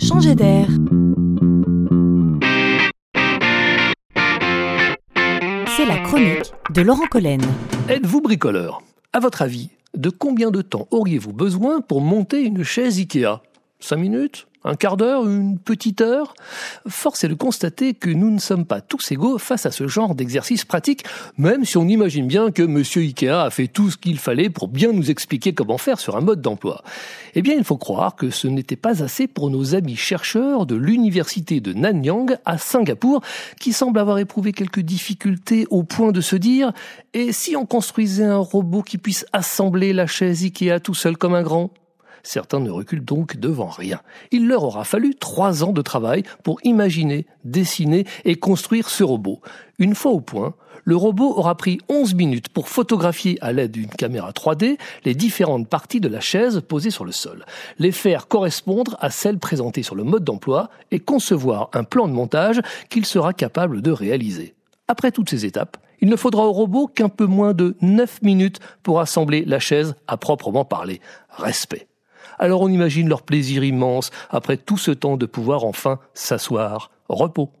Changer d'air. C'est la chronique de Laurent Collen. Êtes-vous bricoleur? À votre avis, de combien de temps auriez-vous besoin pour monter une chaise Ikea? 5 minutes? Un quart d'heure, une petite heure Force est de constater que nous ne sommes pas tous égaux face à ce genre d'exercice pratique, même si on imagine bien que Monsieur Ikea a fait tout ce qu'il fallait pour bien nous expliquer comment faire sur un mode d'emploi. Eh bien, il faut croire que ce n'était pas assez pour nos amis chercheurs de l'université de Nanyang à Singapour, qui semblent avoir éprouvé quelques difficultés au point de se dire et si on construisait un robot qui puisse assembler la chaise Ikea tout seul comme un grand? Certains ne reculent donc devant rien. Il leur aura fallu trois ans de travail pour imaginer, dessiner et construire ce robot. Une fois au point, le robot aura pris 11 minutes pour photographier à l'aide d'une caméra 3D les différentes parties de la chaise posée sur le sol, les faire correspondre à celles présentées sur le mode d'emploi et concevoir un plan de montage qu'il sera capable de réaliser. Après toutes ces étapes, il ne faudra au robot qu'un peu moins de 9 minutes pour assembler la chaise à proprement parler. Respect. Alors on imagine leur plaisir immense après tout ce temps de pouvoir enfin s'asseoir. Repos.